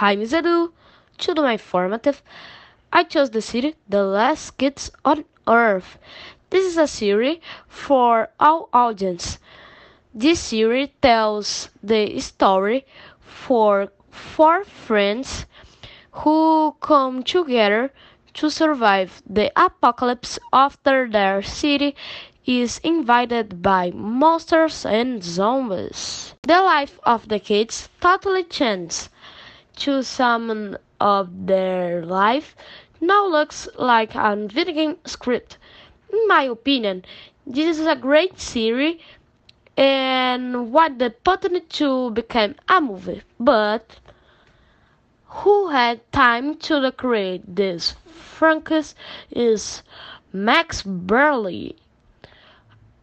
Hi, Miss Edu. To do my formative, I chose the city The Last Kids on Earth. This is a series for all audience. This series tells the story for four friends who come together to survive the apocalypse after their city is invaded by monsters and zombies. The life of the kids totally changes to some of their life now looks like a video game script. In my opinion, this is a great series and what the potential to become a movie. But who had time to create this franchise is Max Brallier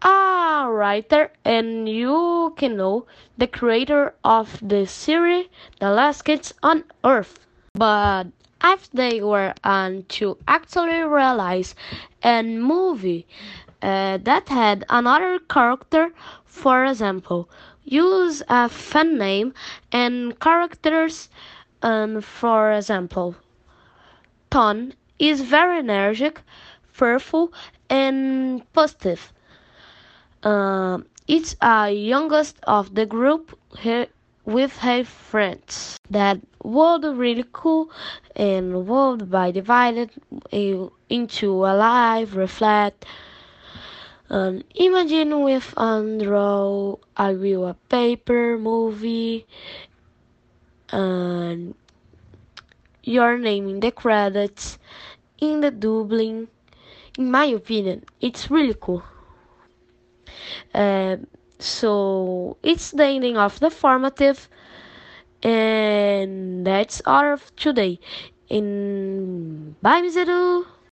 a writer and you can know the creator of the series The Last Kids on Earth. But if they were on to actually realize a movie uh, that had another character, for example, use a fan name and characters, and for example, Ton is very energetic, fearful, and positive Um, uh, it's a youngest of the group he, with her friends. That would really cool and would by divided eh, into a life reflect. And imagine with Andrew I will a paper movie and your name in the credits in the doubling. In my opinion it's really cool uh, so it's the ending of the formative, and that's all of today. In bye, Mizeru.